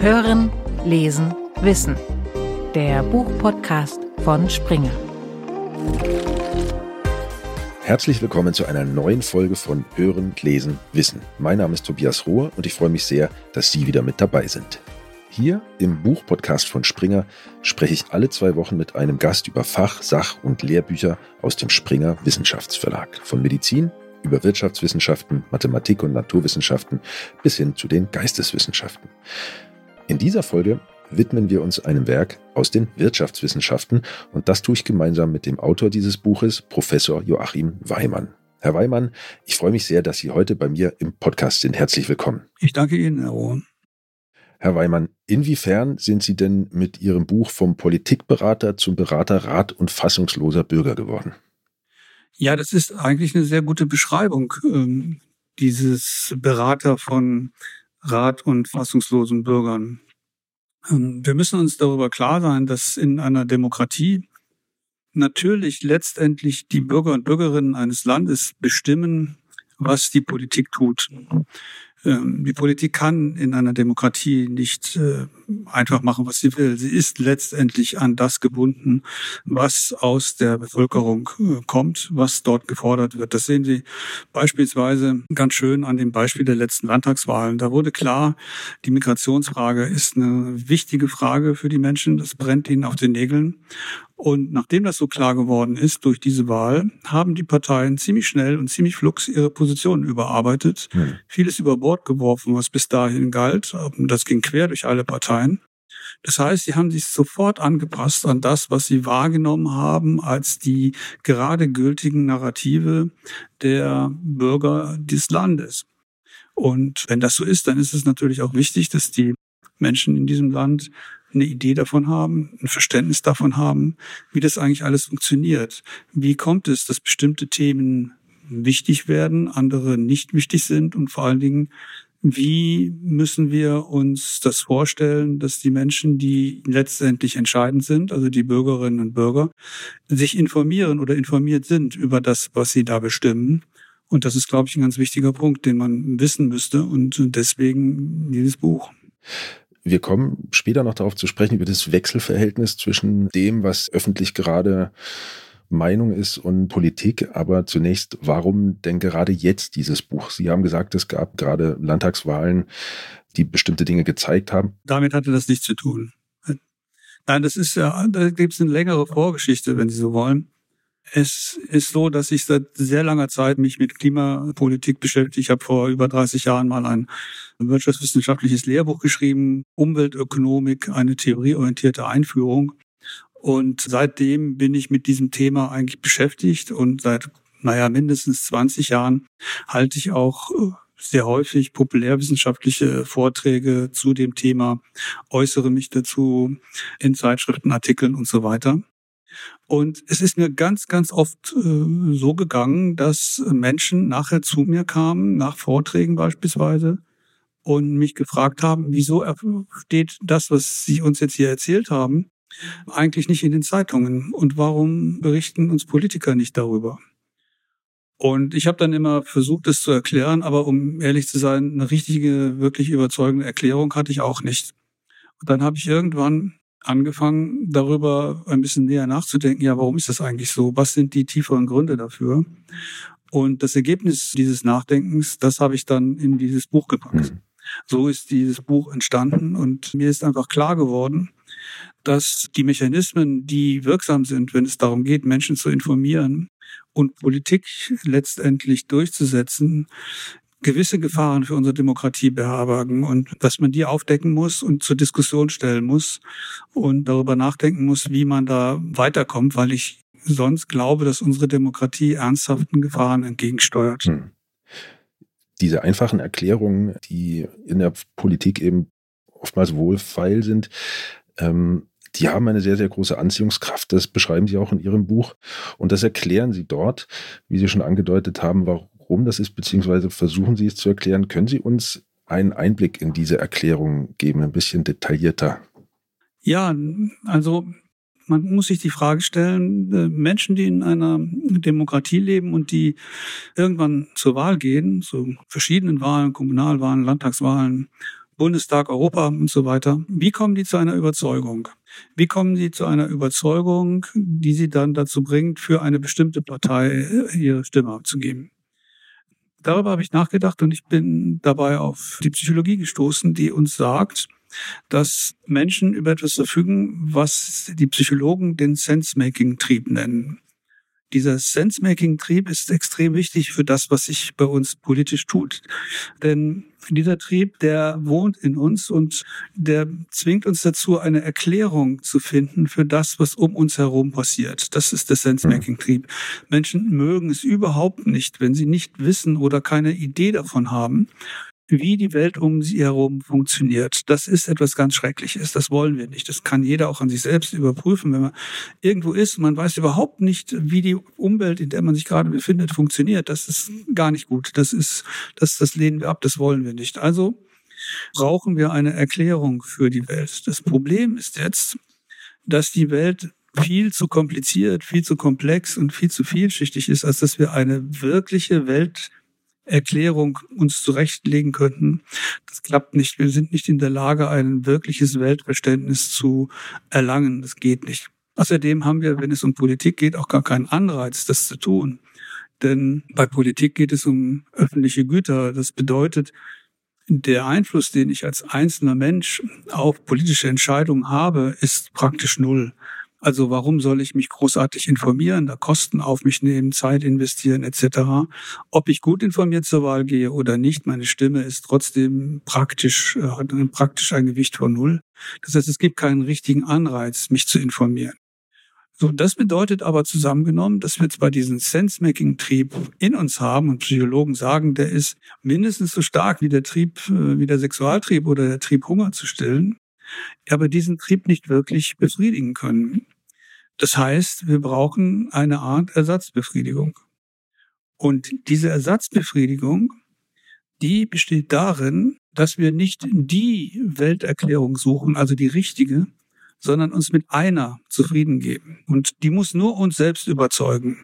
Hören, Lesen, Wissen. Der Buchpodcast von Springer. Herzlich willkommen zu einer neuen Folge von Hören, Lesen, Wissen. Mein Name ist Tobias Rohr und ich freue mich sehr, dass Sie wieder mit dabei sind. Hier im Buchpodcast von Springer spreche ich alle zwei Wochen mit einem Gast über Fach-, Sach- und Lehrbücher aus dem Springer Wissenschaftsverlag. Von Medizin über Wirtschaftswissenschaften, Mathematik und Naturwissenschaften bis hin zu den Geisteswissenschaften. In dieser Folge widmen wir uns einem Werk aus den Wirtschaftswissenschaften und das tue ich gemeinsam mit dem Autor dieses Buches, Professor Joachim Weimann. Herr Weimann, ich freue mich sehr, dass Sie heute bei mir im Podcast sind. Herzlich willkommen. Ich danke Ihnen, Herr Rohn. Herr Weimann, inwiefern sind Sie denn mit Ihrem Buch vom Politikberater zum Berater Rat und fassungsloser Bürger geworden? Ja, das ist eigentlich eine sehr gute Beschreibung ähm, dieses Berater von Rat und fassungslosen Bürgern. Ähm, wir müssen uns darüber klar sein, dass in einer Demokratie natürlich letztendlich die Bürger und Bürgerinnen eines Landes bestimmen, was die Politik tut. Ähm, die Politik kann in einer Demokratie nicht äh, einfach machen, was sie will. Sie ist letztendlich an das gebunden, was aus der Bevölkerung äh, kommt, was dort gefordert wird. Das sehen Sie beispielsweise ganz schön an dem Beispiel der letzten Landtagswahlen. Da wurde klar, die Migrationsfrage ist eine wichtige Frage für die Menschen. Das brennt ihnen auf den Nägeln. Und nachdem das so klar geworden ist durch diese Wahl, haben die Parteien ziemlich schnell und ziemlich flugs ihre Positionen überarbeitet, hm. vieles über Bord geworfen, was bis dahin galt. Das ging quer durch alle Parteien. Das heißt, sie haben sich sofort angepasst an das, was sie wahrgenommen haben als die gerade gültigen Narrative der Bürger des Landes. Und wenn das so ist, dann ist es natürlich auch wichtig, dass die Menschen in diesem Land eine Idee davon haben, ein Verständnis davon haben, wie das eigentlich alles funktioniert. Wie kommt es, dass bestimmte Themen wichtig werden, andere nicht wichtig sind und vor allen Dingen, wie müssen wir uns das vorstellen, dass die Menschen, die letztendlich entscheidend sind, also die Bürgerinnen und Bürger, sich informieren oder informiert sind über das, was sie da bestimmen? Und das ist, glaube ich, ein ganz wichtiger Punkt, den man wissen müsste und deswegen dieses Buch. Wir kommen später noch darauf zu sprechen, über das Wechselverhältnis zwischen dem, was öffentlich gerade Meinung ist und Politik. Aber zunächst, warum denn gerade jetzt dieses Buch? Sie haben gesagt, es gab gerade Landtagswahlen, die bestimmte Dinge gezeigt haben. Damit hatte das nichts zu tun. Nein, das ist ja, da gibt es eine längere Vorgeschichte, wenn Sie so wollen. Es ist so, dass ich seit sehr langer Zeit mich mit Klimapolitik beschäftige. Ich habe vor über 30 Jahren mal ein wirtschaftswissenschaftliches Lehrbuch geschrieben, Umweltökonomik, eine theorieorientierte Einführung. Und seitdem bin ich mit diesem Thema eigentlich beschäftigt und seit, naja, mindestens 20 Jahren halte ich auch äh, sehr häufig populärwissenschaftliche Vorträge zu dem Thema, äußere mich dazu in Zeitschriften, Artikeln und so weiter. Und es ist mir ganz, ganz oft äh, so gegangen, dass Menschen nachher zu mir kamen, nach Vorträgen beispielsweise, und mich gefragt haben, wieso steht das, was Sie uns jetzt hier erzählt haben, eigentlich nicht in den Zeitungen und warum berichten uns Politiker nicht darüber? Und ich habe dann immer versucht, es zu erklären, aber um ehrlich zu sein, eine richtige, wirklich überzeugende Erklärung hatte ich auch nicht. Und dann habe ich irgendwann angefangen, darüber ein bisschen näher nachzudenken, ja, warum ist das eigentlich so? Was sind die tieferen Gründe dafür? Und das Ergebnis dieses Nachdenkens, das habe ich dann in dieses Buch gepackt. Mhm. So ist dieses Buch entstanden und mir ist einfach klar geworden, dass die Mechanismen, die wirksam sind, wenn es darum geht, Menschen zu informieren und Politik letztendlich durchzusetzen, gewisse Gefahren für unsere Demokratie beherbergen und dass man die aufdecken muss und zur Diskussion stellen muss und darüber nachdenken muss, wie man da weiterkommt, weil ich sonst glaube, dass unsere Demokratie ernsthaften Gefahren entgegensteuert. Hm. Diese einfachen Erklärungen, die in der Politik eben oftmals wohlfeil sind, ähm, die haben eine sehr, sehr große Anziehungskraft. Das beschreiben Sie auch in Ihrem Buch. Und das erklären Sie dort, wie Sie schon angedeutet haben, warum das ist, beziehungsweise versuchen Sie es zu erklären. Können Sie uns einen Einblick in diese Erklärung geben, ein bisschen detaillierter? Ja, also man muss sich die Frage stellen, äh, Menschen, die in einer Demokratie leben und die irgendwann zur Wahl gehen, zu verschiedenen Wahlen, Kommunalwahlen, Landtagswahlen, Bundestag, Europa und so weiter. Wie kommen die zu einer Überzeugung? Wie kommen die zu einer Überzeugung, die sie dann dazu bringt, für eine bestimmte Partei äh, ihre Stimme abzugeben? Darüber habe ich nachgedacht und ich bin dabei auf die Psychologie gestoßen, die uns sagt, dass Menschen über etwas verfügen, was die Psychologen den Sense-Making-Trieb nennen. Dieser Sense-Making-Trieb ist extrem wichtig für das, was sich bei uns politisch tut. Denn dieser Trieb, der wohnt in uns und der zwingt uns dazu, eine Erklärung zu finden für das, was um uns herum passiert. Das ist der Sense-Making-Trieb. Menschen mögen es überhaupt nicht, wenn sie nicht wissen oder keine Idee davon haben, wie die Welt um sie herum funktioniert. Das ist etwas ganz Schreckliches. Das wollen wir nicht. Das kann jeder auch an sich selbst überprüfen, wenn man irgendwo ist und man weiß überhaupt nicht, wie die Umwelt, in der man sich gerade befindet, funktioniert. Das ist gar nicht gut. Das ist, das, das lehnen wir ab. Das wollen wir nicht. Also brauchen wir eine Erklärung für die Welt. Das Problem ist jetzt, dass die Welt viel zu kompliziert, viel zu komplex und viel zu vielschichtig ist, als dass wir eine wirkliche Welt Erklärung uns zurechtlegen könnten. Das klappt nicht. Wir sind nicht in der Lage, ein wirkliches Weltverständnis zu erlangen. Das geht nicht. Außerdem haben wir, wenn es um Politik geht, auch gar keinen Anreiz, das zu tun. Denn bei Politik geht es um öffentliche Güter. Das bedeutet, der Einfluss, den ich als einzelner Mensch auf politische Entscheidungen habe, ist praktisch null. Also warum soll ich mich großartig informieren, da Kosten auf mich nehmen, Zeit investieren etc. Ob ich gut informiert zur Wahl gehe oder nicht, meine Stimme ist trotzdem praktisch, äh, hat praktisch ein Gewicht von null. Das heißt, es gibt keinen richtigen Anreiz, mich zu informieren. So, das bedeutet aber zusammengenommen, dass wir zwar diesen Sense-Making-Trieb in uns haben und Psychologen sagen, der ist mindestens so stark wie der Trieb, äh, wie der Sexualtrieb oder der Trieb, Hunger zu stillen aber diesen Trieb nicht wirklich befriedigen können. Das heißt, wir brauchen eine Art Ersatzbefriedigung. Und diese Ersatzbefriedigung, die besteht darin, dass wir nicht die Welterklärung suchen, also die richtige, sondern uns mit einer zufrieden geben. Und die muss nur uns selbst überzeugen.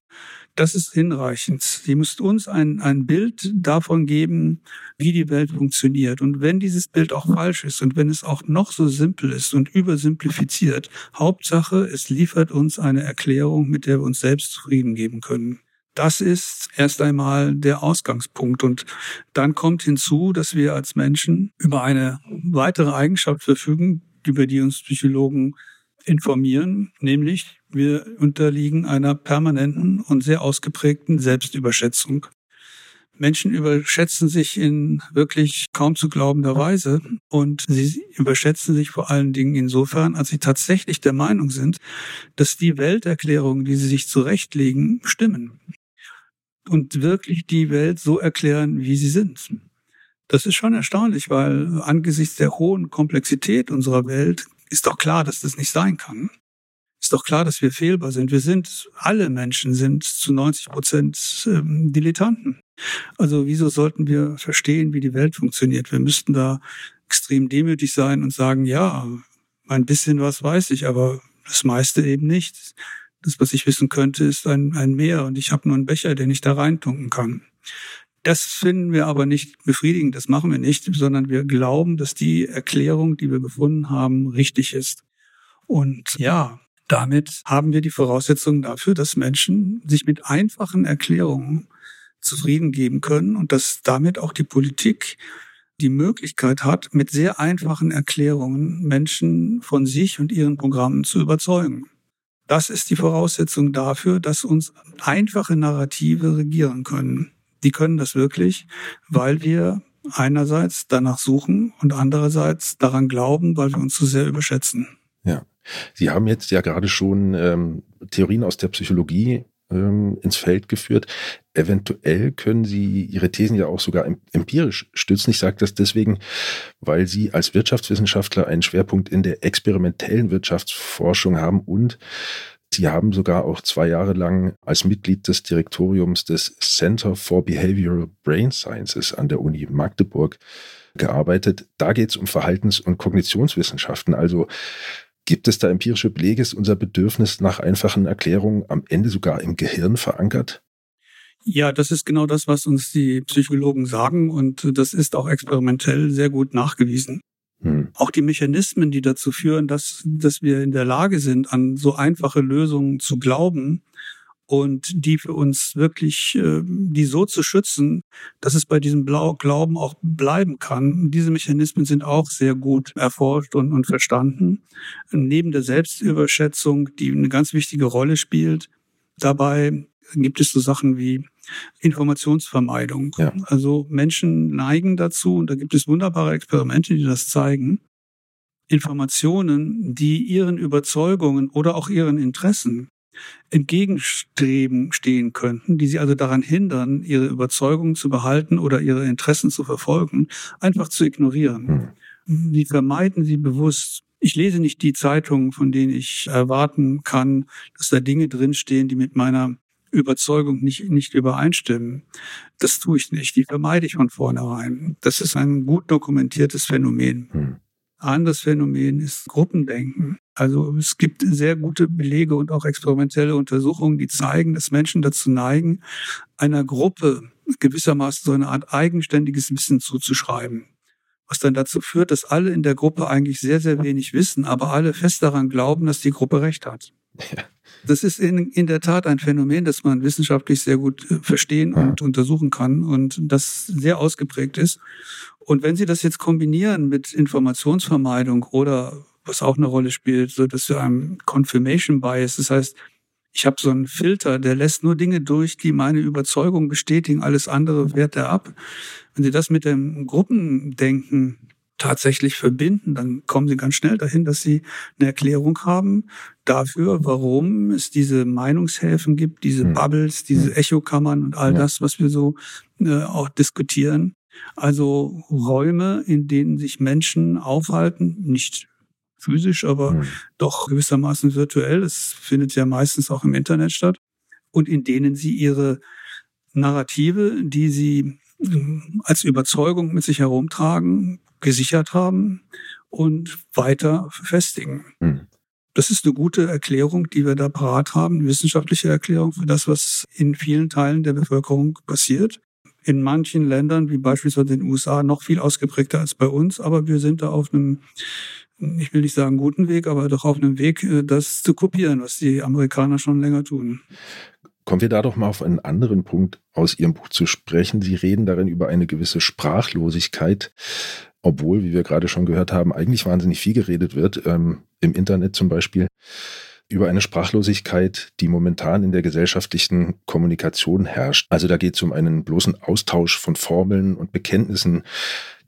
Das ist hinreichend. Sie muss uns ein, ein Bild davon geben, wie die Welt funktioniert. Und wenn dieses Bild auch falsch ist und wenn es auch noch so simpel ist und übersimplifiziert, Hauptsache, es liefert uns eine Erklärung, mit der wir uns selbst zufrieden geben können. Das ist erst einmal der Ausgangspunkt. Und dann kommt hinzu, dass wir als Menschen über eine weitere Eigenschaft verfügen, über die uns Psychologen informieren, nämlich wir unterliegen einer permanenten und sehr ausgeprägten Selbstüberschätzung. Menschen überschätzen sich in wirklich kaum zu glaubender Weise und sie überschätzen sich vor allen Dingen insofern, als sie tatsächlich der Meinung sind, dass die Welterklärungen, die sie sich zurechtlegen, stimmen und wirklich die Welt so erklären, wie sie sind. Das ist schon erstaunlich, weil angesichts der hohen Komplexität unserer Welt ist doch klar, dass das nicht sein kann. Ist doch klar, dass wir fehlbar sind. Wir sind, alle Menschen sind zu 90 Prozent ähm, Dilettanten. Also wieso sollten wir verstehen, wie die Welt funktioniert? Wir müssten da extrem demütig sein und sagen, ja, ein bisschen was weiß ich, aber das meiste eben nicht. Das, was ich wissen könnte, ist ein, ein Meer und ich habe nur einen Becher, den ich da reintunken kann. Das finden wir aber nicht befriedigend, das machen wir nicht, sondern wir glauben, dass die Erklärung, die wir gefunden haben, richtig ist. Und ja, damit haben wir die Voraussetzungen dafür, dass Menschen sich mit einfachen Erklärungen zufrieden geben können und dass damit auch die Politik die Möglichkeit hat, mit sehr einfachen Erklärungen Menschen von sich und ihren Programmen zu überzeugen. Das ist die Voraussetzung dafür, dass uns einfache Narrative regieren können die können das wirklich, weil wir einerseits danach suchen und andererseits daran glauben, weil wir uns zu sehr überschätzen. Ja. Sie haben jetzt ja gerade schon ähm, Theorien aus der Psychologie ähm, ins Feld geführt. Eventuell können Sie Ihre Thesen ja auch sogar empirisch stützen. Ich sage das deswegen, weil Sie als Wirtschaftswissenschaftler einen Schwerpunkt in der experimentellen Wirtschaftsforschung haben und Sie haben sogar auch zwei Jahre lang als Mitglied des Direktoriums des Center for Behavioral Brain Sciences an der Uni Magdeburg gearbeitet. Da geht es um Verhaltens- und Kognitionswissenschaften. Also gibt es da empirische Belege, ist unser Bedürfnis nach einfachen Erklärungen am Ende sogar im Gehirn verankert? Ja, das ist genau das, was uns die Psychologen sagen und das ist auch experimentell sehr gut nachgewiesen. Hm. Auch die Mechanismen, die dazu führen, dass, dass wir in der Lage sind, an so einfache Lösungen zu glauben und die für uns wirklich, äh, die so zu schützen, dass es bei diesem Blau Glauben auch bleiben kann. Diese Mechanismen sind auch sehr gut erforscht und, und verstanden. Neben der Selbstüberschätzung, die eine ganz wichtige Rolle spielt, dabei gibt es so Sachen wie Informationsvermeidung. Ja. Also Menschen neigen dazu, und da gibt es wunderbare Experimente, die das zeigen, Informationen, die ihren Überzeugungen oder auch ihren Interessen entgegenstreben stehen könnten, die sie also daran hindern, ihre Überzeugungen zu behalten oder ihre Interessen zu verfolgen, einfach zu ignorieren. Hm. Die vermeiden sie bewusst. Ich lese nicht die Zeitungen, von denen ich erwarten kann, dass da Dinge drinstehen, die mit meiner Überzeugung nicht, nicht übereinstimmen. Das tue ich nicht. Die vermeide ich von vornherein. Das ist ein gut dokumentiertes Phänomen. Anderes Phänomen ist Gruppendenken. Also es gibt sehr gute Belege und auch experimentelle Untersuchungen, die zeigen, dass Menschen dazu neigen, einer Gruppe gewissermaßen so eine Art eigenständiges Wissen zuzuschreiben. Was dann dazu führt, dass alle in der Gruppe eigentlich sehr, sehr wenig wissen, aber alle fest daran glauben, dass die Gruppe recht hat. Ja. Das ist in, in der Tat ein Phänomen, das man wissenschaftlich sehr gut äh, verstehen und untersuchen kann und das sehr ausgeprägt ist. Und wenn Sie das jetzt kombinieren mit Informationsvermeidung oder was auch eine Rolle spielt, so dass wir einem Confirmation Bias, das heißt, ich habe so einen Filter, der lässt nur Dinge durch, die meine Überzeugung bestätigen, alles andere wehrt er ab. Wenn Sie das mit dem Gruppendenken tatsächlich verbinden, dann kommen Sie ganz schnell dahin, dass Sie eine Erklärung haben dafür, warum es diese Meinungshäfen gibt, diese hm. Bubbles, diese hm. Echokammern und all das, was wir so äh, auch diskutieren. Also Räume, in denen sich Menschen aufhalten, nicht physisch, aber mhm. doch gewissermaßen virtuell. Es findet ja meistens auch im Internet statt. Und in denen sie ihre Narrative, die sie als Überzeugung mit sich herumtragen, gesichert haben und weiter festigen. Mhm. Das ist eine gute Erklärung, die wir da parat haben, eine wissenschaftliche Erklärung für das, was in vielen Teilen der Bevölkerung passiert. In manchen Ländern, wie beispielsweise in den USA, noch viel ausgeprägter als bei uns, aber wir sind da auf einem ich will nicht sagen guten Weg, aber doch auf einem Weg, äh, das zu kopieren, was die Amerikaner schon länger tun. Kommen wir da doch mal auf einen anderen Punkt aus Ihrem Buch zu sprechen. Sie reden darin über eine gewisse Sprachlosigkeit, obwohl, wie wir gerade schon gehört haben, eigentlich wahnsinnig viel geredet wird, ähm, im Internet zum Beispiel über eine Sprachlosigkeit, die momentan in der gesellschaftlichen Kommunikation herrscht. Also da geht es um einen bloßen Austausch von Formeln und Bekenntnissen,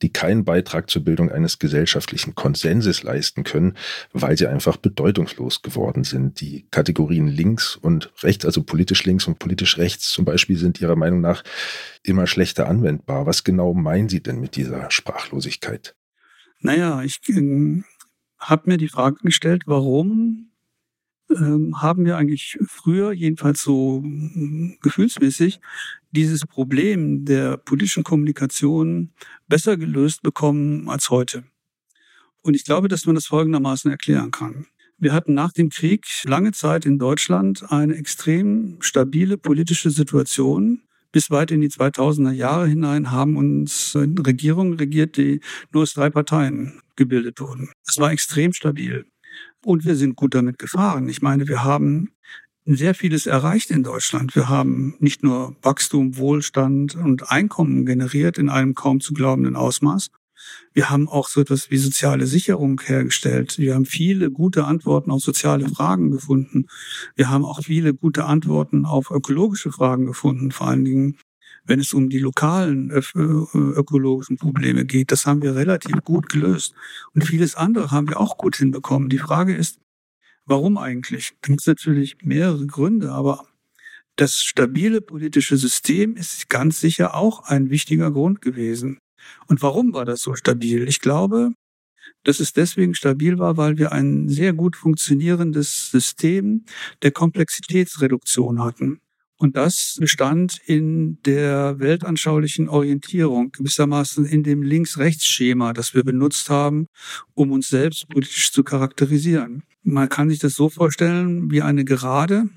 die keinen Beitrag zur Bildung eines gesellschaftlichen Konsenses leisten können, weil sie einfach bedeutungslos geworden sind. Die Kategorien links und rechts, also politisch links und politisch rechts zum Beispiel, sind Ihrer Meinung nach immer schlechter anwendbar. Was genau meinen Sie denn mit dieser Sprachlosigkeit? Naja, ich äh, habe mir die Frage gestellt, warum ähm, haben wir eigentlich früher, jedenfalls so mm, gefühlsmäßig, dieses Problem der politischen Kommunikation besser gelöst bekommen als heute. Und ich glaube, dass man das folgendermaßen erklären kann. Wir hatten nach dem Krieg lange Zeit in Deutschland eine extrem stabile politische Situation. Bis weit in die 2000er Jahre hinein haben uns Regierungen regiert, die nur aus drei Parteien gebildet wurden. Es war extrem stabil. Und wir sind gut damit gefahren. Ich meine, wir haben sehr vieles erreicht in Deutschland. Wir haben nicht nur Wachstum, Wohlstand und Einkommen generiert in einem kaum zu glaubenden Ausmaß. Wir haben auch so etwas wie soziale Sicherung hergestellt. Wir haben viele gute Antworten auf soziale Fragen gefunden. Wir haben auch viele gute Antworten auf ökologische Fragen gefunden, vor allen Dingen wenn es um die lokalen ökologischen Probleme geht. Das haben wir relativ gut gelöst. Und vieles andere haben wir auch gut hinbekommen. Die Frage ist, Warum eigentlich? Da gibt es natürlich mehrere Gründe, aber das stabile politische System ist ganz sicher auch ein wichtiger Grund gewesen. Und warum war das so stabil? Ich glaube, dass es deswegen stabil war, weil wir ein sehr gut funktionierendes System der Komplexitätsreduktion hatten. Und das bestand in der weltanschaulichen Orientierung, gewissermaßen in dem Links-Rechts-Schema, das wir benutzt haben, um uns selbst politisch zu charakterisieren. Man kann sich das so vorstellen wie eine Gerade,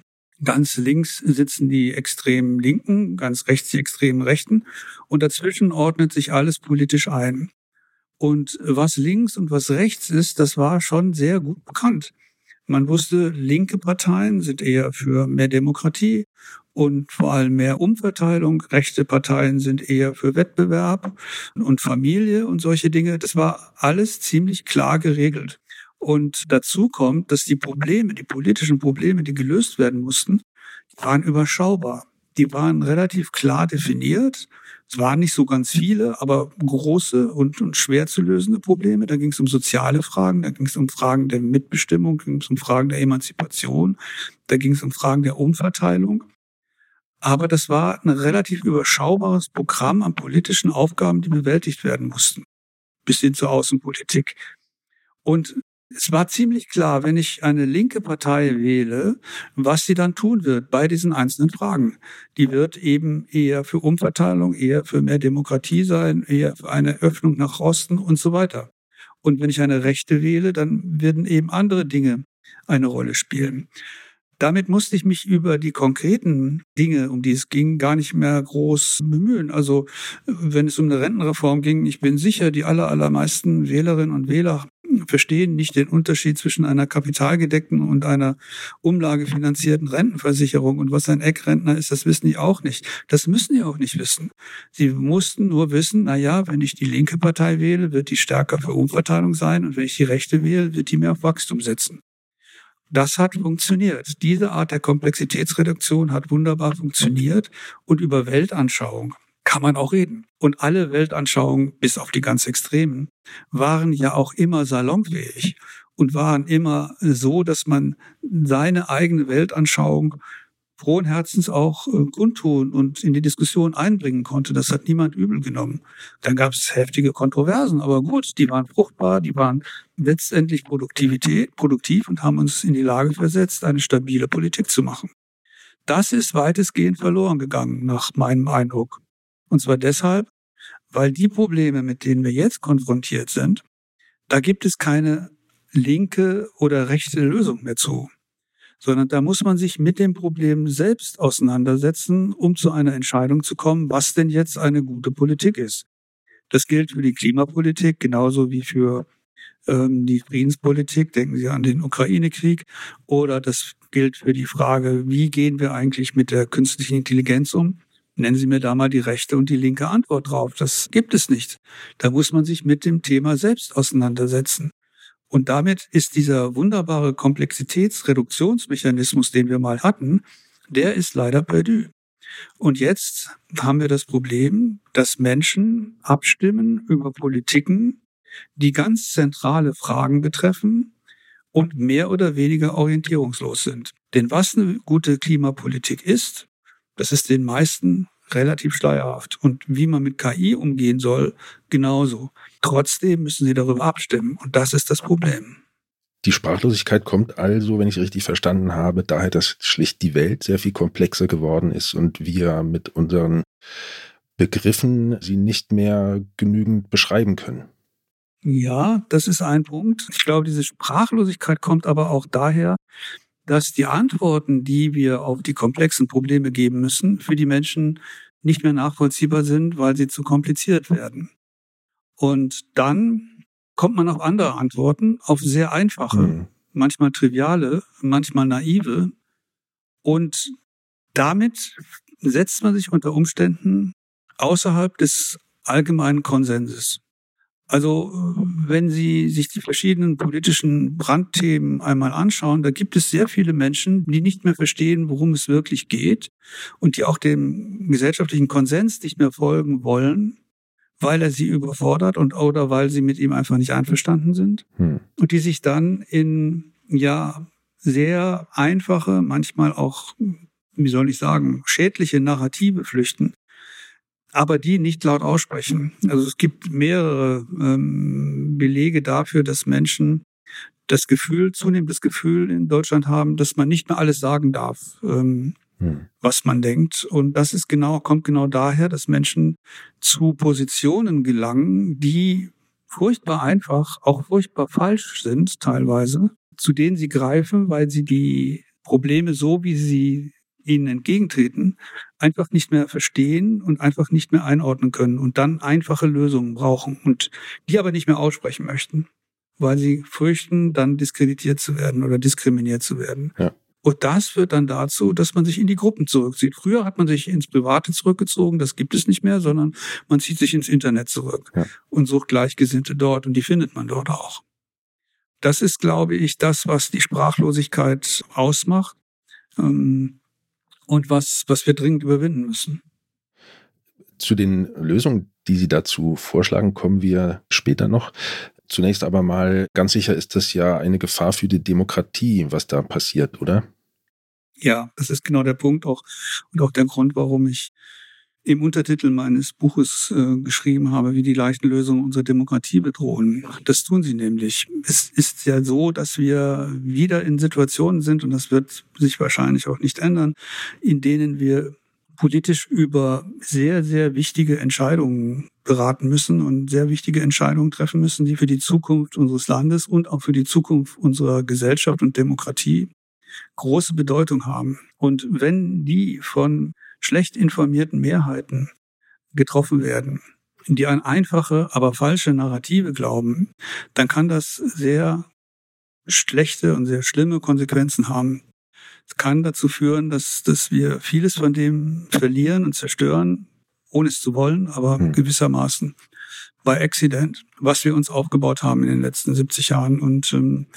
Ganz links sitzen die extremen Linken, ganz rechts die extremen Rechten und dazwischen ordnet sich alles politisch ein. Und was links und was rechts ist, das war schon sehr gut bekannt. Man wusste, linke Parteien sind eher für mehr Demokratie und vor allem mehr Umverteilung. Rechte Parteien sind eher für Wettbewerb und Familie und solche Dinge. Das war alles ziemlich klar geregelt. Und dazu kommt, dass die Probleme, die politischen Probleme, die gelöst werden mussten, waren überschaubar. Die waren relativ klar definiert. Es waren nicht so ganz viele, aber große und, und schwer zu lösende Probleme. Da ging es um soziale Fragen, da ging es um Fragen der Mitbestimmung, da ging es um Fragen der Emanzipation, da ging es um Fragen der Umverteilung. Aber das war ein relativ überschaubares Programm an politischen Aufgaben, die bewältigt werden mussten. Bis hin zur Außenpolitik. Und es war ziemlich klar, wenn ich eine linke Partei wähle, was sie dann tun wird bei diesen einzelnen Fragen. Die wird eben eher für Umverteilung, eher für mehr Demokratie sein, eher für eine Öffnung nach Osten und so weiter. Und wenn ich eine Rechte wähle, dann werden eben andere Dinge eine Rolle spielen. Damit musste ich mich über die konkreten Dinge, um die es ging, gar nicht mehr groß bemühen. Also wenn es um eine Rentenreform ging, ich bin sicher, die aller, allermeisten Wählerinnen und Wähler verstehen nicht den Unterschied zwischen einer kapitalgedeckten und einer umlagefinanzierten Rentenversicherung. Und was ein Eckrentner ist, das wissen die auch nicht. Das müssen die auch nicht wissen. Sie mussten nur wissen, na ja, wenn ich die linke Partei wähle, wird die stärker für Umverteilung sein und wenn ich die rechte wähle, wird die mehr auf Wachstum setzen. Das hat funktioniert. Diese Art der Komplexitätsreduktion hat wunderbar funktioniert und über Weltanschauung kann man auch reden. Und alle Weltanschauungen, bis auf die ganz Extremen, waren ja auch immer salonfähig und waren immer so, dass man seine eigene Weltanschauung frohen Herzens auch äh, kundtun und in die Diskussion einbringen konnte. Das hat niemand übel genommen. Dann gab es heftige Kontroversen, aber gut, die waren fruchtbar, die waren letztendlich Produktivität, produktiv und haben uns in die Lage versetzt, eine stabile Politik zu machen. Das ist weitestgehend verloren gegangen, nach meinem Eindruck. Und zwar deshalb, weil die Probleme, mit denen wir jetzt konfrontiert sind, da gibt es keine linke oder rechte Lösung mehr zu sondern da muss man sich mit dem Problem selbst auseinandersetzen, um zu einer Entscheidung zu kommen, was denn jetzt eine gute Politik ist. Das gilt für die Klimapolitik genauso wie für ähm, die Friedenspolitik. Denken Sie an den Ukraine-Krieg. Oder das gilt für die Frage, wie gehen wir eigentlich mit der künstlichen Intelligenz um? Nennen Sie mir da mal die rechte und die linke Antwort drauf. Das gibt es nicht. Da muss man sich mit dem Thema selbst auseinandersetzen. Und damit ist dieser wunderbare Komplexitätsreduktionsmechanismus, den wir mal hatten, der ist leider perdu. Und jetzt haben wir das Problem, dass Menschen abstimmen über Politiken, die ganz zentrale Fragen betreffen und mehr oder weniger orientierungslos sind. Denn was eine gute Klimapolitik ist, das ist den meisten relativ schleierhaft. Und wie man mit KI umgehen soll, genauso. Trotzdem müssen sie darüber abstimmen. Und das ist das Problem. Die Sprachlosigkeit kommt also, wenn ich richtig verstanden habe, daher, dass schlicht die Welt sehr viel komplexer geworden ist und wir mit unseren Begriffen sie nicht mehr genügend beschreiben können. Ja, das ist ein Punkt. Ich glaube, diese Sprachlosigkeit kommt aber auch daher, dass die Antworten, die wir auf die komplexen Probleme geben müssen, für die Menschen nicht mehr nachvollziehbar sind, weil sie zu kompliziert werden. Und dann kommt man auf andere Antworten, auf sehr einfache, mhm. manchmal triviale, manchmal naive. Und damit setzt man sich unter Umständen außerhalb des allgemeinen Konsenses. Also wenn Sie sich die verschiedenen politischen Brandthemen einmal anschauen, da gibt es sehr viele Menschen, die nicht mehr verstehen, worum es wirklich geht und die auch dem gesellschaftlichen Konsens nicht mehr folgen wollen, weil er sie überfordert und oder weil sie mit ihm einfach nicht einverstanden sind hm. und die sich dann in ja sehr einfache, manchmal auch wie soll ich sagen, schädliche Narrative flüchten, aber die nicht laut aussprechen. Also es gibt mehrere ähm, Belege dafür, dass Menschen das Gefühl, zunehmend das Gefühl in Deutschland haben, dass man nicht mehr alles sagen darf, ähm, hm. was man denkt. Und das ist genau, kommt genau daher, dass Menschen zu Positionen gelangen, die furchtbar einfach, auch furchtbar falsch sind teilweise, zu denen sie greifen, weil sie die Probleme so, wie sie ihnen entgegentreten, einfach nicht mehr verstehen und einfach nicht mehr einordnen können und dann einfache Lösungen brauchen und die aber nicht mehr aussprechen möchten, weil sie fürchten, dann diskreditiert zu werden oder diskriminiert zu werden. Ja. Und das führt dann dazu, dass man sich in die Gruppen zurückzieht. Früher hat man sich ins Private zurückgezogen, das gibt es nicht mehr, sondern man zieht sich ins Internet zurück ja. und sucht Gleichgesinnte dort und die findet man dort auch. Das ist, glaube ich, das, was die Sprachlosigkeit ausmacht ähm, und was, was wir dringend überwinden müssen. Zu den Lösungen, die Sie dazu vorschlagen, kommen wir später noch. Zunächst aber mal, ganz sicher ist das ja eine Gefahr für die Demokratie, was da passiert, oder? Ja, das ist genau der Punkt auch und auch der Grund, warum ich im Untertitel meines Buches äh, geschrieben habe, wie die leichten Lösungen unsere Demokratie bedrohen. Das tun sie nämlich. Es ist ja so, dass wir wieder in Situationen sind, und das wird sich wahrscheinlich auch nicht ändern, in denen wir politisch über sehr, sehr wichtige Entscheidungen beraten müssen und sehr wichtige Entscheidungen treffen müssen, die für die Zukunft unseres Landes und auch für die Zukunft unserer Gesellschaft und Demokratie große Bedeutung haben. Und wenn die von schlecht informierten Mehrheiten getroffen werden, die an einfache, aber falsche Narrative glauben, dann kann das sehr schlechte und sehr schlimme Konsequenzen haben kann dazu führen, dass, dass wir vieles von dem verlieren und zerstören, ohne es zu wollen, aber mhm. gewissermaßen bei Accident, was wir uns aufgebaut haben in den letzten 70 Jahren. Und ähm,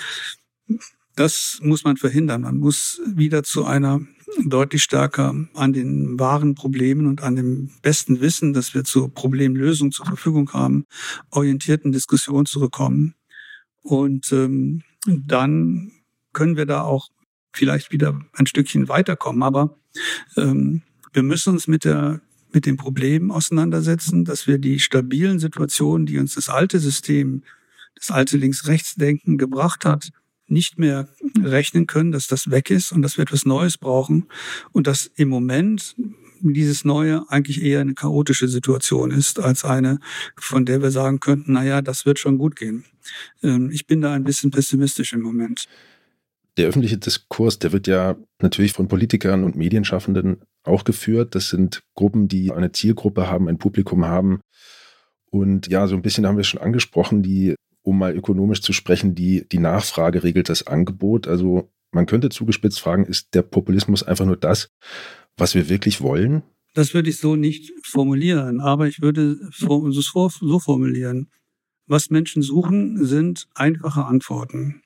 das muss man verhindern. Man muss wieder zu einer deutlich stärker an den wahren Problemen und an dem besten Wissen, dass wir zur Problemlösung zur Verfügung haben, orientierten Diskussion zurückkommen. Und ähm, dann können wir da auch vielleicht wieder ein Stückchen weiterkommen. Aber ähm, wir müssen uns mit der mit dem Problem auseinandersetzen, dass wir die stabilen Situationen, die uns das alte System, das alte Links-Rechts-Denken gebracht hat, nicht mehr rechnen können, dass das weg ist und dass wir etwas Neues brauchen und dass im Moment dieses Neue eigentlich eher eine chaotische Situation ist, als eine, von der wir sagen könnten, na ja, das wird schon gut gehen. Ähm, ich bin da ein bisschen pessimistisch im Moment der öffentliche Diskurs, der wird ja natürlich von Politikern und Medienschaffenden auch geführt. Das sind Gruppen, die eine Zielgruppe haben, ein Publikum haben. Und ja, so ein bisschen haben wir schon angesprochen, die, um mal ökonomisch zu sprechen, die, die Nachfrage regelt das Angebot. Also man könnte zugespitzt fragen, ist der Populismus einfach nur das, was wir wirklich wollen? Das würde ich so nicht formulieren, aber ich würde es so formulieren. Was Menschen suchen, sind einfache Antworten.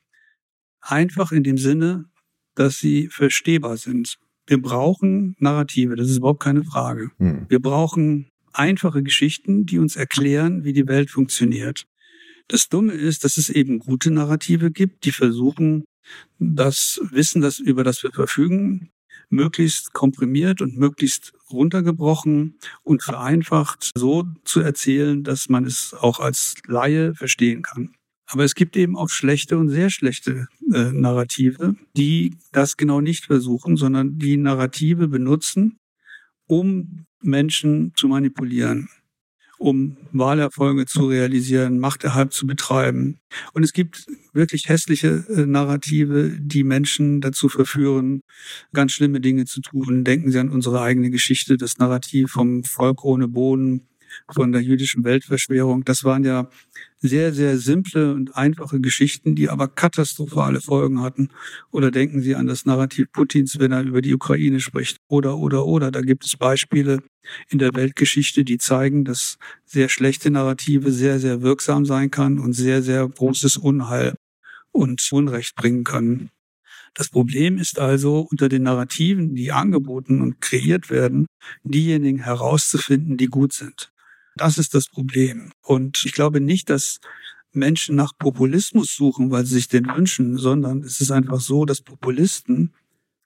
Einfach in dem Sinne, dass sie verstehbar sind. Wir brauchen Narrative, das ist überhaupt keine Frage. Hm. Wir brauchen einfache Geschichten, die uns erklären, wie die Welt funktioniert. Das Dumme ist, dass es eben gute Narrative gibt, die versuchen, das Wissen, das, über das wir verfügen, möglichst komprimiert und möglichst runtergebrochen und vereinfacht so zu erzählen, dass man es auch als Laie verstehen kann. Aber es gibt eben auch schlechte und sehr schlechte äh, Narrative, die das genau nicht versuchen, sondern die Narrative benutzen, um Menschen zu manipulieren, um Wahlerfolge zu realisieren, Machterhalt zu betreiben. Und es gibt wirklich hässliche äh, Narrative, die Menschen dazu verführen, ganz schlimme Dinge zu tun. Denken Sie an unsere eigene Geschichte, das Narrativ vom Volk ohne Boden, von der jüdischen Weltverschwörung. Das waren ja sehr, sehr simple und einfache Geschichten, die aber katastrophale Folgen hatten. Oder denken Sie an das Narrativ Putins, wenn er über die Ukraine spricht. Oder, oder, oder. Da gibt es Beispiele in der Weltgeschichte, die zeigen, dass sehr schlechte Narrative sehr, sehr wirksam sein kann und sehr, sehr großes Unheil und Unrecht bringen können. Das Problem ist also, unter den Narrativen, die angeboten und kreiert werden, diejenigen herauszufinden, die gut sind. Das ist das Problem. Und ich glaube nicht, dass Menschen nach Populismus suchen, weil sie sich den wünschen, sondern es ist einfach so, dass Populisten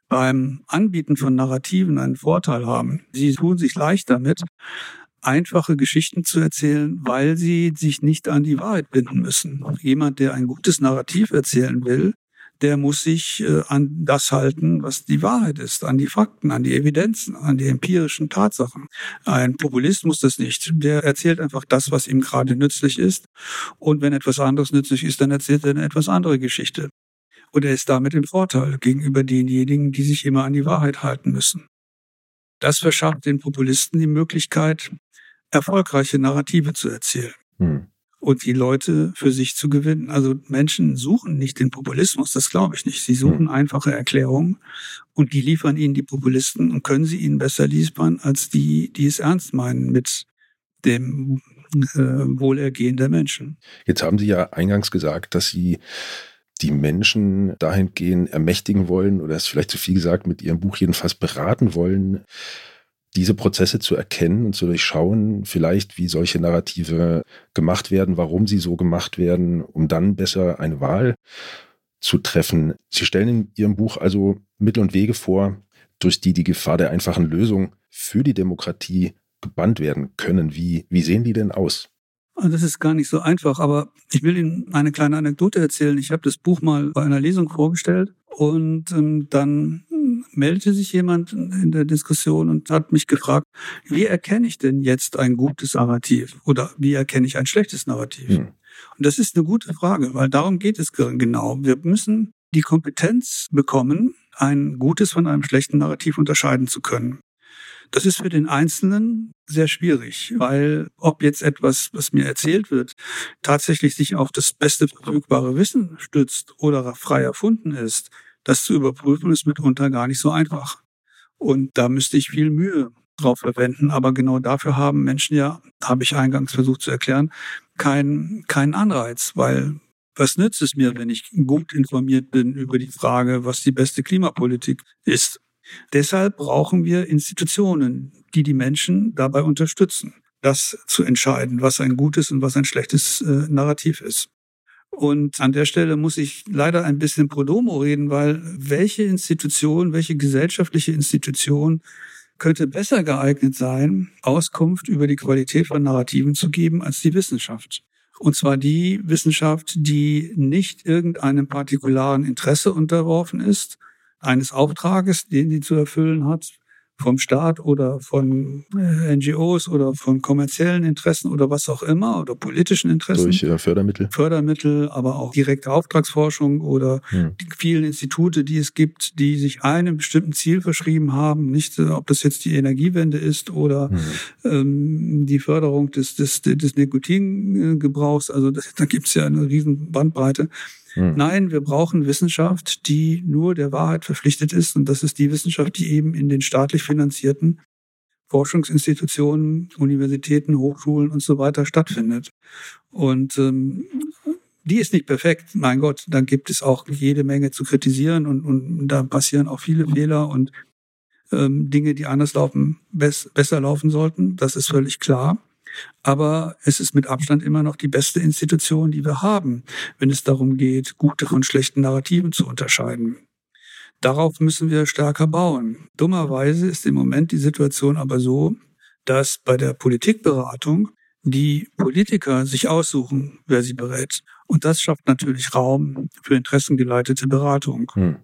beim Anbieten von Narrativen einen Vorteil haben. Sie tun sich leicht damit, einfache Geschichten zu erzählen, weil sie sich nicht an die Wahrheit binden müssen. Jemand, der ein gutes Narrativ erzählen will, der muss sich äh, an das halten, was die Wahrheit ist, an die Fakten, an die Evidenzen, an die empirischen Tatsachen. Ein Populist muss das nicht. Der erzählt einfach das, was ihm gerade nützlich ist. Und wenn etwas anderes nützlich ist, dann erzählt er eine etwas andere Geschichte. Und er ist damit im Vorteil gegenüber denjenigen, die sich immer an die Wahrheit halten müssen. Das verschafft den Populisten die Möglichkeit, erfolgreiche Narrative zu erzählen. Hm. Und die Leute für sich zu gewinnen. Also Menschen suchen nicht den Populismus, das glaube ich nicht. Sie suchen hm. einfache Erklärungen und die liefern ihnen die Populisten und können sie ihnen besser liefern als die, die es ernst meinen mit dem äh, Wohlergehen der Menschen. Jetzt haben Sie ja eingangs gesagt, dass Sie die Menschen dahingehend ermächtigen wollen oder ist vielleicht zu viel gesagt, mit ihrem Buch jedenfalls beraten wollen, diese Prozesse zu erkennen und zu durchschauen, vielleicht wie solche Narrative gemacht werden, warum sie so gemacht werden, um dann besser eine Wahl zu treffen. Sie stellen in Ihrem Buch also Mittel und Wege vor, durch die die Gefahr der einfachen Lösung für die Demokratie gebannt werden können. Wie, wie sehen die denn aus? Also das ist gar nicht so einfach, aber ich will Ihnen eine kleine Anekdote erzählen. Ich habe das Buch mal bei einer Lesung vorgestellt und ähm, dann meldete sich jemand in der Diskussion und hat mich gefragt, wie erkenne ich denn jetzt ein gutes Narrativ oder wie erkenne ich ein schlechtes Narrativ? Hm. Und das ist eine gute Frage, weil darum geht es genau. Wir müssen die Kompetenz bekommen, ein gutes von einem schlechten Narrativ unterscheiden zu können. Das ist für den Einzelnen sehr schwierig, weil ob jetzt etwas, was mir erzählt wird, tatsächlich sich auf das beste verfügbare Wissen stützt oder frei erfunden ist, das zu überprüfen ist mitunter gar nicht so einfach. Und da müsste ich viel Mühe drauf verwenden. Aber genau dafür haben Menschen ja, habe ich eingangs versucht zu erklären, keinen keinen Anreiz, weil was nützt es mir, wenn ich gut informiert bin über die Frage, was die beste Klimapolitik ist? Deshalb brauchen wir Institutionen, die die Menschen dabei unterstützen, das zu entscheiden, was ein gutes und was ein schlechtes äh, Narrativ ist. Und an der Stelle muss ich leider ein bisschen pro domo reden, weil welche Institution, welche gesellschaftliche Institution könnte besser geeignet sein, Auskunft über die Qualität von Narrativen zu geben als die Wissenschaft. Und zwar die Wissenschaft, die nicht irgendeinem partikularen Interesse unterworfen ist, eines Auftrages, den sie zu erfüllen hat, vom Staat oder von äh, NGOs oder von kommerziellen Interessen oder was auch immer oder politischen Interessen. Durch äh, Fördermittel. Fördermittel, aber auch direkte Auftragsforschung oder hm. die vielen Institute, die es gibt, die sich einem bestimmten Ziel verschrieben haben, nicht äh, ob das jetzt die Energiewende ist oder hm. ähm, die Förderung des, des, des Nikotingebrauchs. Also das, da gibt es ja eine riesen Bandbreite. Hm. Nein, wir brauchen Wissenschaft, die nur der Wahrheit verpflichtet ist. Und das ist die Wissenschaft, die eben in den staatlich finanzierten Forschungsinstitutionen, Universitäten, Hochschulen und so weiter stattfindet. Und ähm, die ist nicht perfekt, mein Gott, dann gibt es auch jede Menge zu kritisieren und, und da passieren auch viele Fehler und ähm, Dinge, die anders laufen, bess besser laufen sollten. Das ist völlig klar. Aber es ist mit Abstand immer noch die beste Institution, die wir haben, wenn es darum geht, gute von schlechten Narrativen zu unterscheiden. Darauf müssen wir stärker bauen. Dummerweise ist im Moment die Situation aber so, dass bei der Politikberatung die Politiker sich aussuchen, wer sie berät. Und das schafft natürlich Raum für interessengeleitete Beratung. Hm.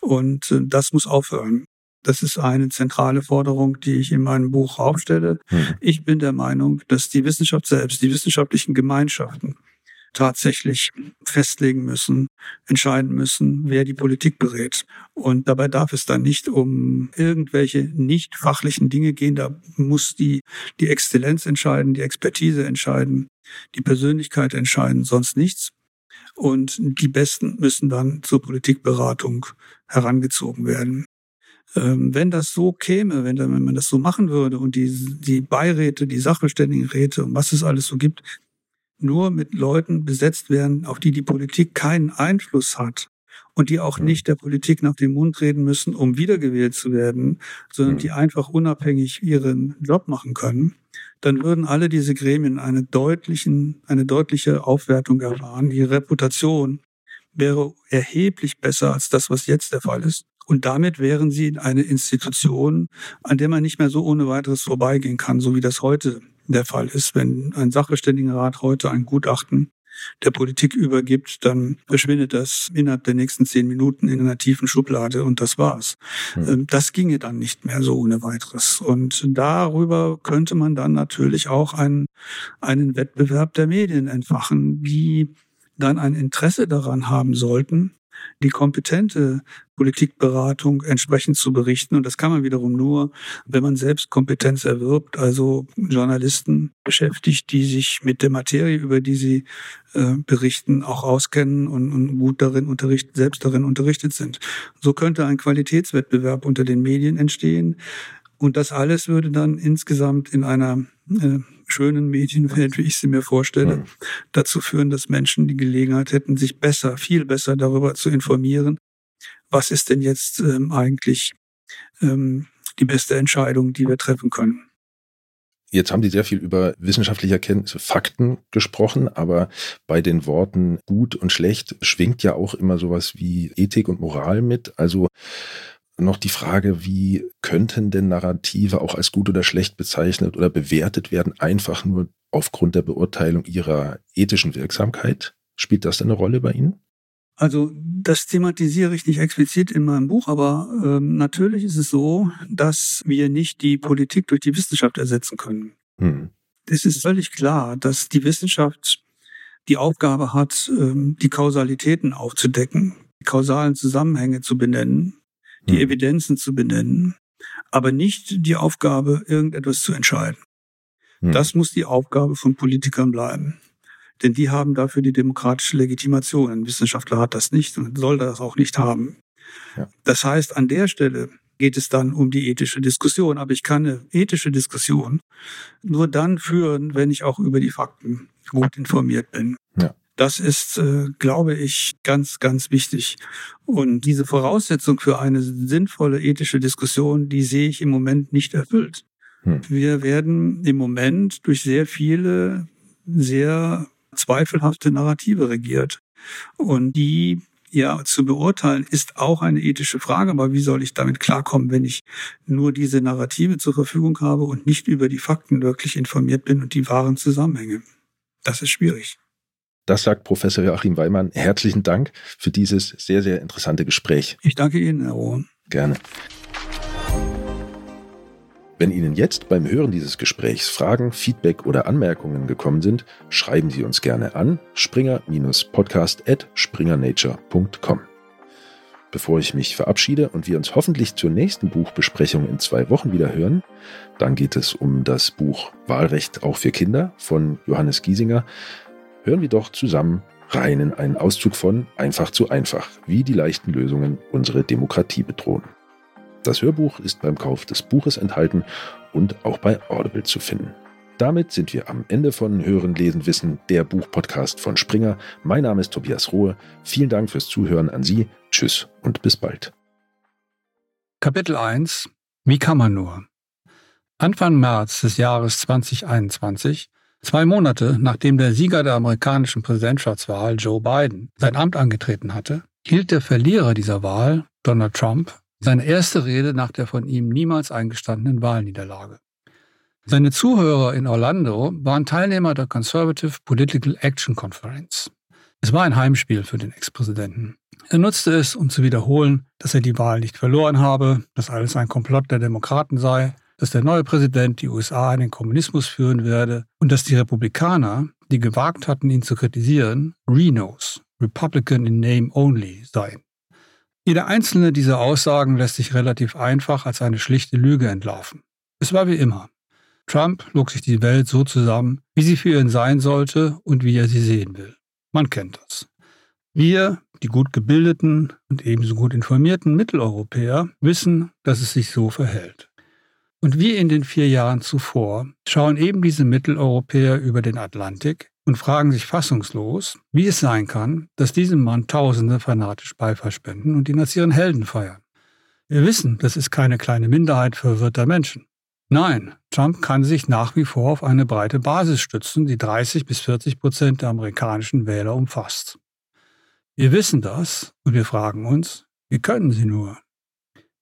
Und äh, das muss aufhören. Das ist eine zentrale Forderung, die ich in meinem Buch aufstelle. Mhm. Ich bin der Meinung, dass die Wissenschaft selbst, die wissenschaftlichen Gemeinschaften tatsächlich festlegen müssen, entscheiden müssen, wer die Politik berät. Und dabei darf es dann nicht um irgendwelche nicht fachlichen Dinge gehen. Da muss die, die Exzellenz entscheiden, die Expertise entscheiden, die Persönlichkeit entscheiden, sonst nichts. Und die Besten müssen dann zur Politikberatung herangezogen werden. Ähm, wenn das so käme, wenn, wenn man das so machen würde und die, die Beiräte, die Sachverständigenräte und was es alles so gibt, nur mit Leuten besetzt werden, auf die die Politik keinen Einfluss hat und die auch nicht der Politik nach dem Mund reden müssen, um wiedergewählt zu werden, sondern die einfach unabhängig ihren Job machen können, dann würden alle diese Gremien eine deutlichen, eine deutliche Aufwertung erfahren. Die Reputation wäre erheblich besser als das, was jetzt der Fall ist. Und damit wären sie eine Institution, an der man nicht mehr so ohne weiteres vorbeigehen kann, so wie das heute der Fall ist. Wenn ein Sachverständigenrat heute ein Gutachten der Politik übergibt, dann verschwindet das innerhalb der nächsten zehn Minuten in einer tiefen Schublade und das war's. Mhm. Das ginge dann nicht mehr so ohne weiteres. Und darüber könnte man dann natürlich auch einen, einen Wettbewerb der Medien entfachen, die dann ein Interesse daran haben sollten, die kompetente Politikberatung entsprechend zu berichten. Und das kann man wiederum nur, wenn man selbst Kompetenz erwirbt, also Journalisten beschäftigt, die sich mit der Materie, über die sie äh, berichten, auch auskennen und, und gut darin unterrichten, selbst darin unterrichtet sind. So könnte ein Qualitätswettbewerb unter den Medien entstehen. Und das alles würde dann insgesamt in einer äh, schönen Medienwelt, wie ich sie mir vorstelle, mhm. dazu führen, dass Menschen die Gelegenheit hätten, sich besser, viel besser darüber zu informieren, was ist denn jetzt ähm, eigentlich ähm, die beste Entscheidung, die wir treffen können. Jetzt haben Sie sehr viel über wissenschaftliche Erkenntnisse, Fakten gesprochen, aber bei den Worten gut und schlecht schwingt ja auch immer sowas wie Ethik und Moral mit. Also noch die Frage, wie könnten denn Narrative auch als gut oder schlecht bezeichnet oder bewertet werden, einfach nur aufgrund der Beurteilung ihrer ethischen Wirksamkeit? Spielt das denn eine Rolle bei Ihnen? Also das thematisiere ich nicht explizit in meinem Buch, aber ähm, natürlich ist es so, dass wir nicht die Politik durch die Wissenschaft ersetzen können. Hm. Es ist völlig klar, dass die Wissenschaft die Aufgabe hat, ähm, die Kausalitäten aufzudecken, die kausalen Zusammenhänge zu benennen die hm. Evidenzen zu benennen, aber nicht die Aufgabe, irgendetwas zu entscheiden. Hm. Das muss die Aufgabe von Politikern bleiben. Denn die haben dafür die demokratische Legitimation. Ein Wissenschaftler hat das nicht und soll das auch nicht haben. Ja. Das heißt, an der Stelle geht es dann um die ethische Diskussion. Aber ich kann eine ethische Diskussion nur dann führen, wenn ich auch über die Fakten gut informiert bin. Ja. Das ist, äh, glaube ich, ganz, ganz wichtig. Und diese Voraussetzung für eine sinnvolle ethische Diskussion, die sehe ich im Moment nicht erfüllt. Hm. Wir werden im Moment durch sehr viele, sehr zweifelhafte Narrative regiert. Und die ja zu beurteilen, ist auch eine ethische Frage. Aber wie soll ich damit klarkommen, wenn ich nur diese Narrative zur Verfügung habe und nicht über die Fakten wirklich informiert bin und die wahren Zusammenhänge? Das ist schwierig. Das sagt Professor Joachim Weimann. Herzlichen Dank für dieses sehr, sehr interessante Gespräch. Ich danke Ihnen, Herr Rohr. Gerne. Wenn Ihnen jetzt beim Hören dieses Gesprächs Fragen, Feedback oder Anmerkungen gekommen sind, schreiben Sie uns gerne an springer-podcast.springernature.com. Bevor ich mich verabschiede und wir uns hoffentlich zur nächsten Buchbesprechung in zwei Wochen wieder hören, dann geht es um das Buch Wahlrecht auch für Kinder von Johannes Giesinger, hören wir doch zusammen rein in einen Auszug von Einfach zu einfach, wie die leichten Lösungen unsere Demokratie bedrohen. Das Hörbuch ist beim Kauf des Buches enthalten und auch bei Audible zu finden. Damit sind wir am Ende von Hören, Lesen, Wissen, der Buchpodcast von Springer. Mein Name ist Tobias Rohe. Vielen Dank fürs Zuhören an Sie. Tschüss und bis bald. Kapitel 1 Wie kann man nur? Anfang März des Jahres 2021 Zwei Monate nachdem der Sieger der amerikanischen Präsidentschaftswahl, Joe Biden, sein Amt angetreten hatte, hielt der Verlierer dieser Wahl, Donald Trump, seine erste Rede nach der von ihm niemals eingestandenen Wahlniederlage. Seine Zuhörer in Orlando waren Teilnehmer der Conservative Political Action Conference. Es war ein Heimspiel für den Ex-Präsidenten. Er nutzte es, um zu wiederholen, dass er die Wahl nicht verloren habe, dass alles ein Komplott der Demokraten sei dass der neue Präsident die USA in den Kommunismus führen werde und dass die Republikaner, die gewagt hatten, ihn zu kritisieren, Renos, Republican in Name Only, seien. Jede einzelne dieser Aussagen lässt sich relativ einfach als eine schlichte Lüge entlarven. Es war wie immer. Trump log sich die Welt so zusammen, wie sie für ihn sein sollte und wie er sie sehen will. Man kennt das. Wir, die gut gebildeten und ebenso gut informierten Mitteleuropäer, wissen, dass es sich so verhält. Und wie in den vier Jahren zuvor schauen eben diese Mitteleuropäer über den Atlantik und fragen sich fassungslos, wie es sein kann, dass diesem Mann Tausende fanatisch Beifall spenden und ihn als ihren Helden feiern. Wir wissen, das ist keine kleine Minderheit verwirrter Menschen. Nein, Trump kann sich nach wie vor auf eine breite Basis stützen, die 30 bis 40 Prozent der amerikanischen Wähler umfasst. Wir wissen das und wir fragen uns, wie können sie nur?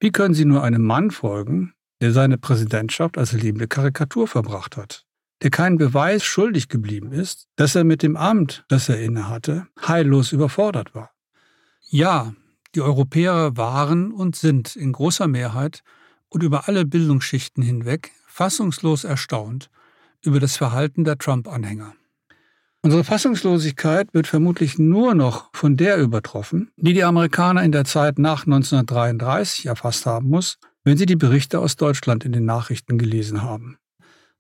Wie können sie nur einem Mann folgen, der seine Präsidentschaft als lebende Karikatur verbracht hat, der keinen Beweis schuldig geblieben ist, dass er mit dem Amt, das er innehatte, heillos überfordert war. Ja, die Europäer waren und sind in großer Mehrheit und über alle Bildungsschichten hinweg fassungslos erstaunt über das Verhalten der Trump-Anhänger. Unsere Fassungslosigkeit wird vermutlich nur noch von der übertroffen, die die Amerikaner in der Zeit nach 1933 erfasst haben muss, wenn sie die Berichte aus Deutschland in den Nachrichten gelesen haben.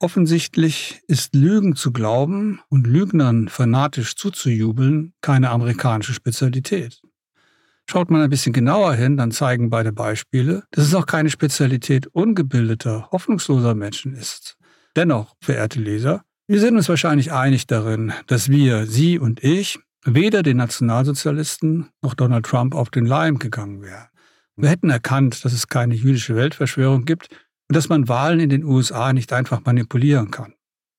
Offensichtlich ist Lügen zu glauben und Lügnern fanatisch zuzujubeln keine amerikanische Spezialität. Schaut man ein bisschen genauer hin, dann zeigen beide Beispiele, dass es auch keine Spezialität ungebildeter, hoffnungsloser Menschen ist. Dennoch, verehrte Leser, wir sind uns wahrscheinlich einig darin, dass wir, Sie und ich, weder den Nationalsozialisten noch Donald Trump auf den Leim gegangen wären. Wir hätten erkannt, dass es keine jüdische Weltverschwörung gibt und dass man Wahlen in den USA nicht einfach manipulieren kann.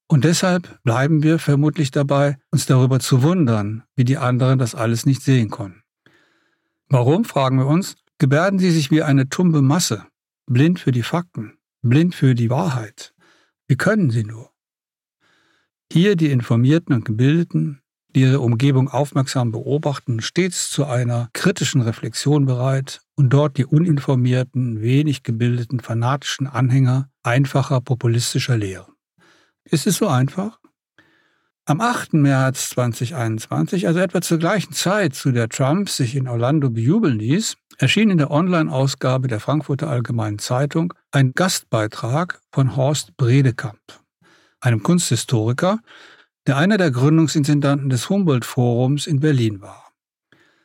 Und deshalb bleiben wir vermutlich dabei, uns darüber zu wundern, wie die anderen das alles nicht sehen konnten. Warum, fragen wir uns, gebärden sie sich wie eine tumbe Masse, blind für die Fakten, blind für die Wahrheit. Wie können sie nur? Hier die Informierten und Gebildeten, ihre Umgebung aufmerksam beobachten, stets zu einer kritischen Reflexion bereit und dort die uninformierten, wenig gebildeten, fanatischen Anhänger einfacher populistischer Lehren. Ist es so einfach? Am 8. März 2021, also etwa zur gleichen Zeit, zu der Trump sich in Orlando bejubeln ließ, erschien in der Online-Ausgabe der Frankfurter Allgemeinen Zeitung ein Gastbeitrag von Horst Bredekamp, einem Kunsthistoriker, der einer der Gründungsintendanten des Humboldt-Forums in Berlin war.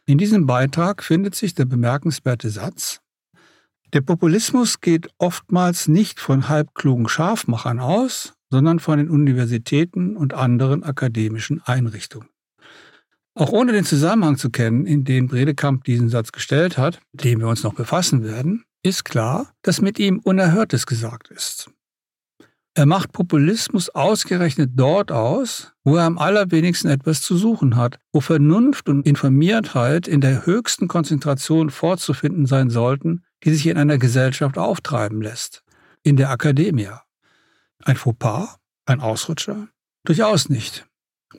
In diesem Beitrag findet sich der bemerkenswerte Satz, der Populismus geht oftmals nicht von halbklugen Scharfmachern aus, sondern von den Universitäten und anderen akademischen Einrichtungen. Auch ohne den Zusammenhang zu kennen, in den Bredekamp diesen Satz gestellt hat, dem wir uns noch befassen werden, ist klar, dass mit ihm Unerhörtes gesagt ist. Er macht Populismus ausgerechnet dort aus, wo er am allerwenigsten etwas zu suchen hat, wo Vernunft und Informiertheit in der höchsten Konzentration vorzufinden sein sollten, die sich in einer Gesellschaft auftreiben lässt, in der Akademie. Ein Fauxpas? Ein Ausrutscher? Durchaus nicht.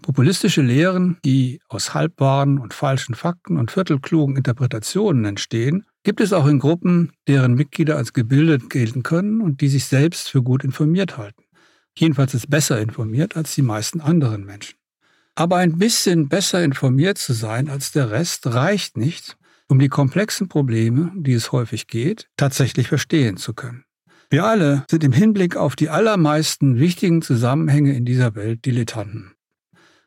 Populistische Lehren, die aus halbwahren und falschen Fakten und viertelklugen Interpretationen entstehen, gibt es auch in Gruppen, deren Mitglieder als gebildet gelten können und die sich selbst für gut informiert halten. Jedenfalls ist besser informiert als die meisten anderen Menschen. Aber ein bisschen besser informiert zu sein als der Rest reicht nicht, um die komplexen Probleme, die es häufig geht, tatsächlich verstehen zu können. Wir alle sind im Hinblick auf die allermeisten wichtigen Zusammenhänge in dieser Welt Dilettanten.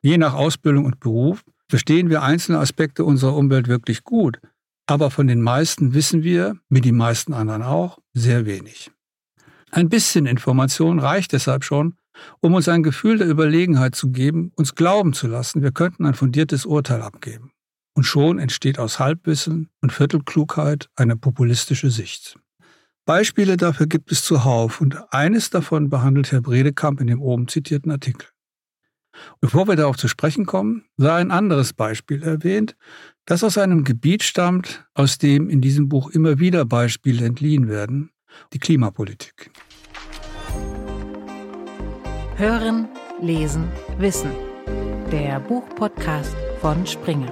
Je nach Ausbildung und Beruf verstehen wir einzelne Aspekte unserer Umwelt wirklich gut, aber von den meisten wissen wir, wie die meisten anderen auch, sehr wenig. Ein bisschen Information reicht deshalb schon, um uns ein Gefühl der Überlegenheit zu geben, uns glauben zu lassen, wir könnten ein fundiertes Urteil abgeben. Und schon entsteht aus Halbwissen und Viertelklugheit eine populistische Sicht. Beispiele dafür gibt es zuhauf und eines davon behandelt Herr Bredekamp in dem oben zitierten Artikel. Bevor wir darauf zu sprechen kommen, sei ein anderes Beispiel erwähnt, das aus einem Gebiet stammt, aus dem in diesem Buch immer wieder Beispiele entliehen werden, die Klimapolitik. Hören, lesen, wissen. Der Buchpodcast von Springer.